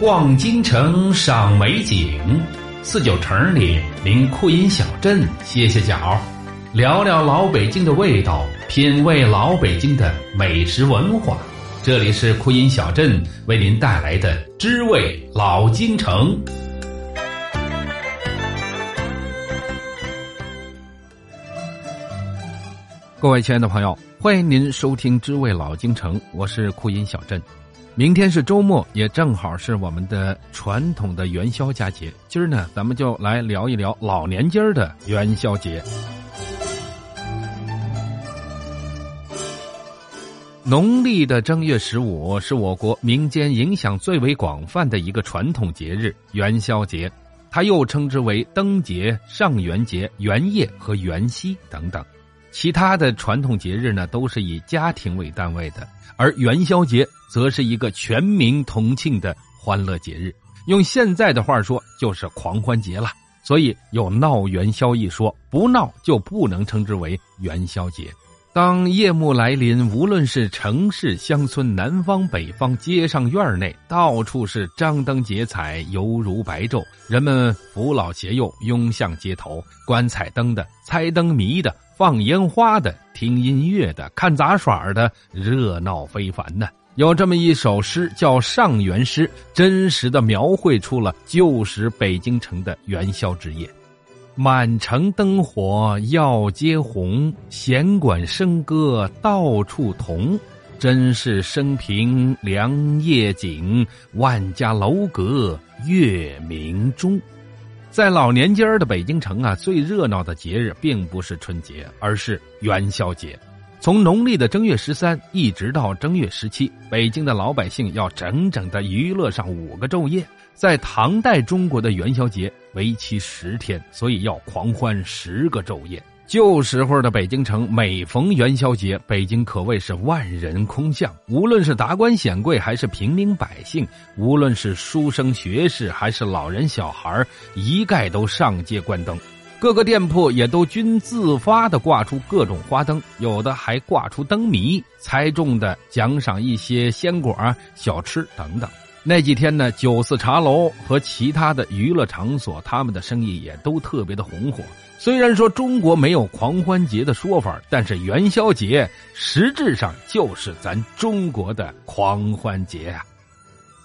逛京城赏美景，四九城里临库音小镇歇歇脚，聊聊老北京的味道，品味老北京的美食文化。这里是酷音小镇为您带来的知味老京城。各位亲爱的朋友，欢迎您收听知味老京城，我是酷音小镇。明天是周末，也正好是我们的传统的元宵佳节。今儿呢，咱们就来聊一聊老年间儿的元宵节。农历的正月十五是我国民间影响最为广泛的一个传统节日——元宵节，它又称之为灯节、上元节、元夜和元夕等等。其他的传统节日呢，都是以家庭为单位的，而元宵节则是一个全民同庆的欢乐节日。用现在的话说，就是狂欢节了。所以有闹元宵一说，不闹就不能称之为元宵节。当夜幕来临，无论是城市、乡村、南方、北方，街上院内，到处是张灯结彩，犹如白昼。人们扶老携幼，拥向街头，观彩灯的，猜灯谜的。放烟花的、听音乐的、看杂耍的，热闹非凡呢。有这么一首诗叫《上元诗》，真实的描绘出了旧时北京城的元宵之夜。满城灯火耀街红，弦管笙歌到处同。真是生平良夜景，万家楼阁月明中。在老年间的北京城啊，最热闹的节日并不是春节，而是元宵节。从农历的正月十三一直到正月十七，北京的老百姓要整整的娱乐上五个昼夜。在唐代中国的元宵节为期十天，所以要狂欢十个昼夜。旧时候的北京城，每逢元宵节，北京可谓是万人空巷。无论是达官显贵，还是平民百姓；无论是书生学士，还是老人小孩一概都上街观灯。各个店铺也都均自发的挂出各种花灯，有的还挂出灯谜，猜中的奖赏一些鲜果、小吃等等。那几天呢，酒肆茶楼和其他的娱乐场所，他们的生意也都特别的红火。虽然说中国没有狂欢节的说法，但是元宵节实质上就是咱中国的狂欢节啊。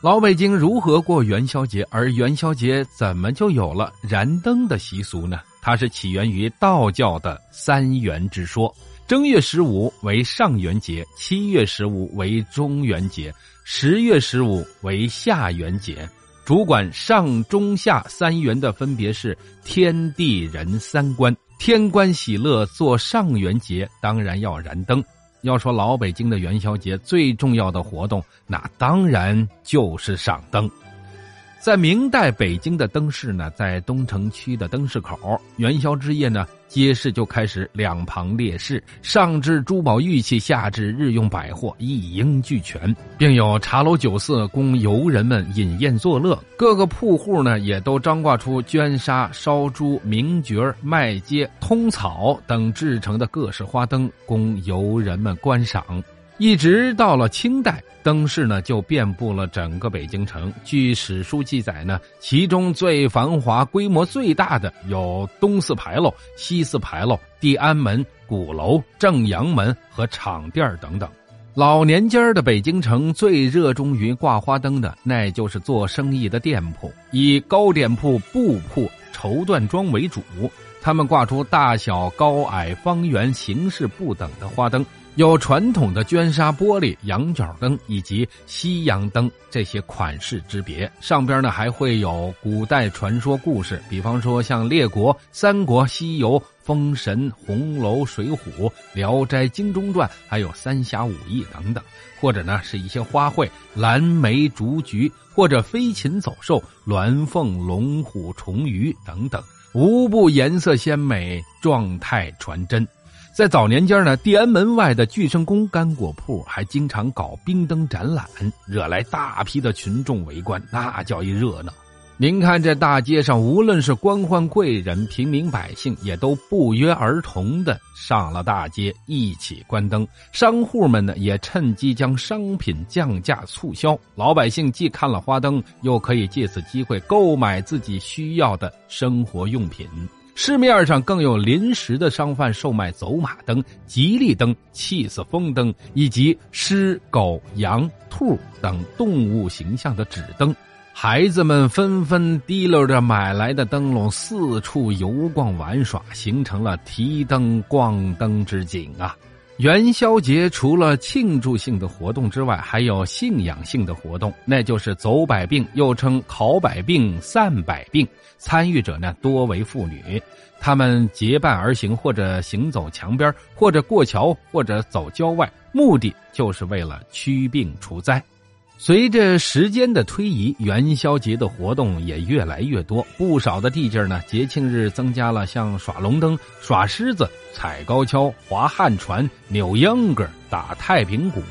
老北京如何过元宵节？而元宵节怎么就有了燃灯的习俗呢？它是起源于道教的三元之说。正月十五为上元节，七月十五为中元节，十月十五为下元节。主管上中下三元的分别是天地人三官。天官喜乐做上元节，当然要燃灯。要说老北京的元宵节最重要的活动，那当然就是赏灯。在明代北京的灯市呢，在东城区的灯市口，元宵之夜呢，街市就开始两旁列市，上至珠宝玉器，下至日用百货，一应俱全，并有茶楼酒肆供游人们饮宴作乐。各个铺户呢，也都张挂出绢纱、烧猪、名角、麦秸、通草等制成的各式花灯，供游人们观赏。一直到了清代，灯饰呢就遍布了整个北京城。据史书记载呢，其中最繁华、规模最大的有东四牌楼、西四牌楼、地安门、鼓楼、正阳门和场店等等。老年间的北京城最热衷于挂花灯的，那就是做生意的店铺，以糕点铺、布铺、绸缎庄为主，他们挂出大小、高矮、方圆、形式不等的花灯。有传统的绢纱玻璃羊角灯以及西洋灯这些款式之别，上边呢还会有古代传说故事，比方说像列国、三国、西游、封神、红楼、水浒、聊斋、精忠传，还有三侠五义等等，或者呢是一些花卉，蓝莓、竹菊，或者飞禽走兽，鸾凤、龙虎、虫鱼等等，无不颜色鲜美，状态传真。在早年间呢，地安门外的聚生宫干果铺还经常搞冰灯展览，惹来大批的群众围观，那叫一热闹。您看这大街上，无论是官宦贵人、平民百姓，也都不约而同的上了大街，一起关灯。商户们呢，也趁机将商品降价促销。老百姓既看了花灯，又可以借此机会购买自己需要的生活用品。市面上更有临时的商贩售卖走马灯、吉利灯、气死风灯，以及狮、狗、羊、兔等动物形象的纸灯。孩子们纷纷提溜着买来的灯笼，四处游逛玩耍，形成了提灯逛灯之景啊！元宵节除了庆祝性的活动之外，还有信仰性的活动，那就是走百病，又称考百病、散百病。参与者呢多为妇女，他们结伴而行，或者行走墙边，或者过桥，或者走郊外，目的就是为了驱病除灾。随着时间的推移，元宵节的活动也越来越多。不少的地界呢，节庆日增加了像耍龙灯、耍狮子、踩高跷、划旱船、扭秧歌、打太平鼓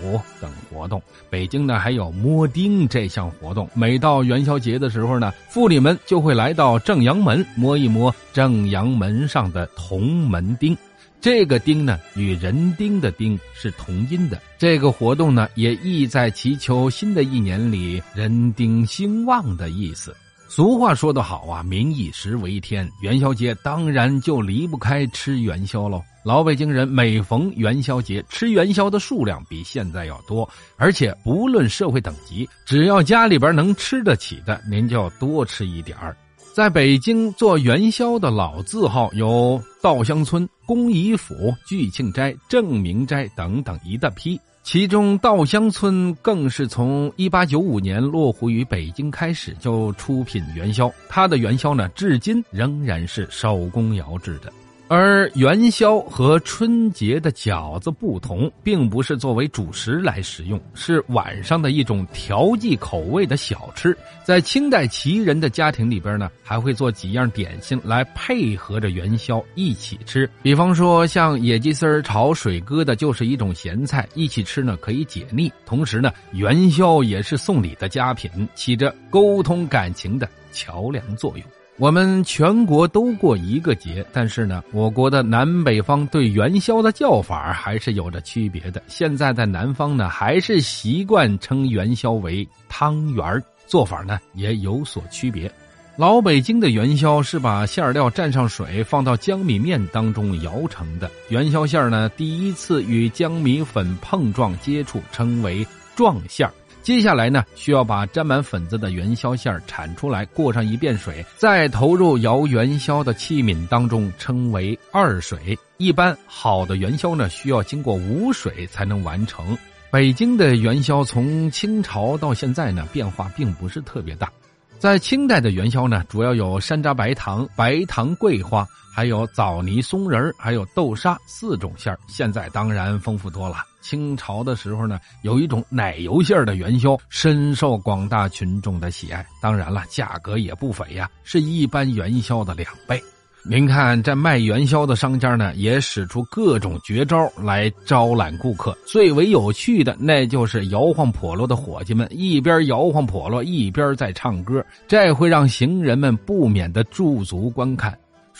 等活动。北京呢，还有摸钉这项活动。每到元宵节的时候呢，妇女们就会来到正阳门摸一摸正阳门上的铜门钉。这个丁呢，与人丁的丁是同音的。这个活动呢，也意在祈求新的一年里人丁兴旺的意思。俗话说得好啊，“民以食为天”，元宵节当然就离不开吃元宵喽。老北京人每逢元宵节，吃元宵的数量比现在要多，而且不论社会等级，只要家里边能吃得起的，您就要多吃一点儿。在北京做元宵的老字号有稻香村、公仪府、聚庆斋、正明斋等等一大批，其中稻香村更是从一八九五年落户于北京开始就出品元宵，它的元宵呢，至今仍然是手工窑制的。而元宵和春节的饺子不同，并不是作为主食来食用，是晚上的一种调剂口味的小吃。在清代旗人的家庭里边呢，还会做几样点心来配合着元宵一起吃。比方说，像野鸡丝炒水疙瘩就是一种咸菜，一起吃呢可以解腻。同时呢，元宵也是送礼的佳品，起着沟通感情的桥梁作用。我们全国都过一个节，但是呢，我国的南北方对元宵的叫法还是有着区别的。现在在南方呢，还是习惯称元宵为汤圆做法呢也有所区别。老北京的元宵是把馅料蘸上水，放到江米面当中摇成的。元宵馅呢，第一次与江米粉碰撞接触，称为撞馅儿。接下来呢，需要把沾满粉子的元宵馅儿铲出来，过上一遍水，再投入摇元宵的器皿当中，称为二水。一般好的元宵呢，需要经过五水才能完成。北京的元宵从清朝到现在呢，变化并不是特别大。在清代的元宵呢，主要有山楂白糖、白糖桂花。还有枣泥松仁还有豆沙四种馅儿，现在当然丰富多了。清朝的时候呢，有一种奶油馅的元宵，深受广大群众的喜爱。当然了，价格也不菲呀，是一般元宵的两倍。您看，这卖元宵的商家呢，也使出各种绝招来招揽顾客。最为有趣的，那就是摇晃笸箩的伙计们，一边摇晃笸箩，一边在唱歌，这会让行人们不免的驻足观看。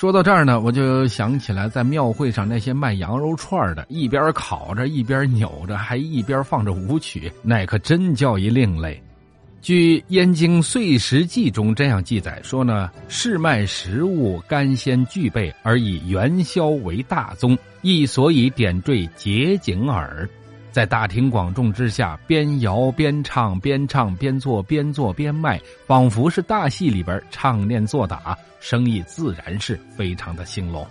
说到这儿呢，我就想起来在庙会上那些卖羊肉串的，一边烤着，一边扭着，还一边放着舞曲，那可真叫一另类。据《燕京岁时记》中这样记载说呢，市卖食物干鲜具备，而以元宵为大宗，亦所以点缀节景耳。在大庭广众之下，边摇边唱，边唱边做，边做边卖，仿佛是大戏里边唱念做打，生意自然是非常的兴隆。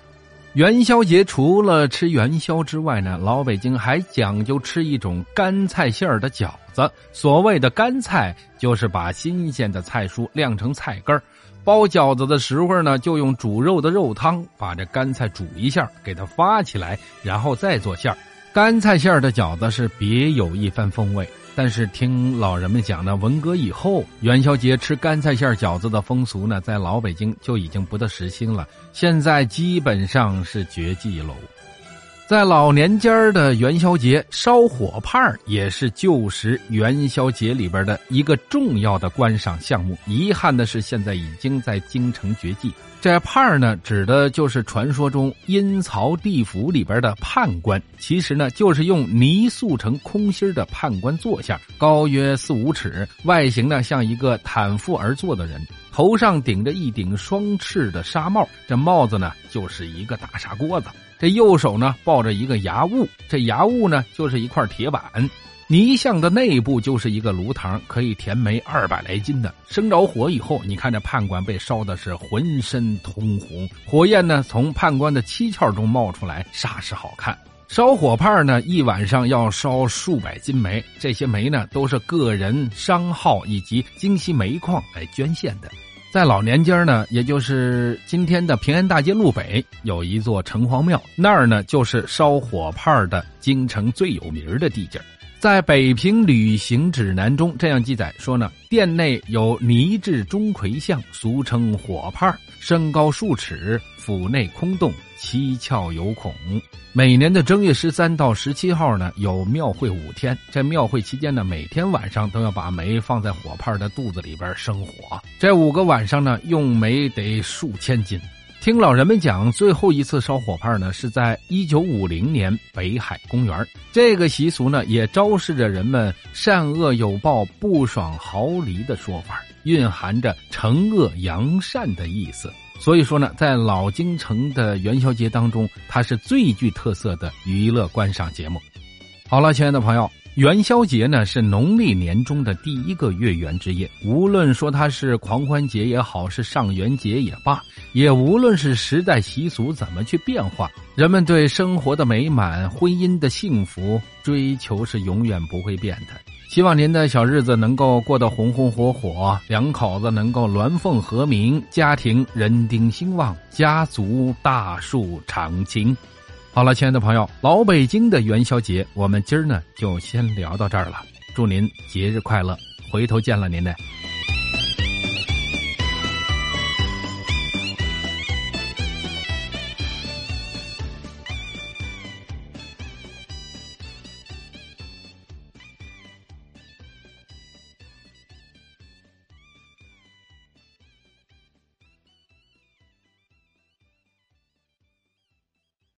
元宵节除了吃元宵之外呢，老北京还讲究吃一种干菜馅儿的饺子。所谓的干菜，就是把新鲜的菜蔬晾成菜干包饺子的时候呢，就用煮肉的肉汤把这干菜煮一下，给它发起来，然后再做馅儿。干菜馅的饺子是别有一番风味，但是听老人们讲呢，文革以后元宵节吃干菜馅饺子的风俗呢，在老北京就已经不得时兴了，现在基本上是绝迹喽。在老年间的元宵节，烧火炮也是旧时元宵节里边的一个重要的观赏项目。遗憾的是，现在已经在京城绝迹。这判儿呢，指的就是传说中阴曹地府里边的判官，其实呢，就是用泥塑成空心的判官坐像，高约四五尺，外形呢像一个袒腹而坐的人，头上顶着一顶双翅的纱帽，这帽子呢就是一个大砂锅子。这右手呢抱着一个牙物，这牙物呢就是一块铁板。泥像的内部就是一个炉膛，可以填煤二百来斤的。生着火以后，你看这判官被烧的是浑身通红，火焰呢从判官的七窍中冒出来，煞是好看。烧火炮呢，一晚上要烧数百斤煤，这些煤呢都是个人商号以及京西煤矿来捐献的。在老年间呢，也就是今天的平安大街路北，有一座城隍庙，那儿呢就是烧火炮的京城最有名的地界在北平旅行指南中这样记载说呢，殿内有泥制钟馗像，俗称火炮，身高数尺，府内空洞。七窍有孔。每年的正月十三到十七号呢，有庙会五天。在庙会期间呢，每天晚上都要把煤放在火炮的肚子里边生火。这五个晚上呢，用煤得数千斤。听老人们讲，最后一次烧火炮呢，是在一九五零年北海公园。这个习俗呢，也昭示着人们善恶有报、不爽毫厘的说法，蕴含着惩恶扬善的意思。所以说呢，在老京城的元宵节当中，它是最具特色的娱乐观赏节目。好了，亲爱的朋友，元宵节呢是农历年中的第一个月圆之夜。无论说它是狂欢节也好，是上元节也罢，也无论是时代习俗怎么去变化，人们对生活的美满、婚姻的幸福追求是永远不会变的。希望您的小日子能够过得红红火火，两口子能够鸾凤和鸣，家庭人丁兴旺，家族大树长青。好了，亲爱的朋友，老北京的元宵节，我们今儿呢就先聊到这儿了。祝您节日快乐，回头见了您呢。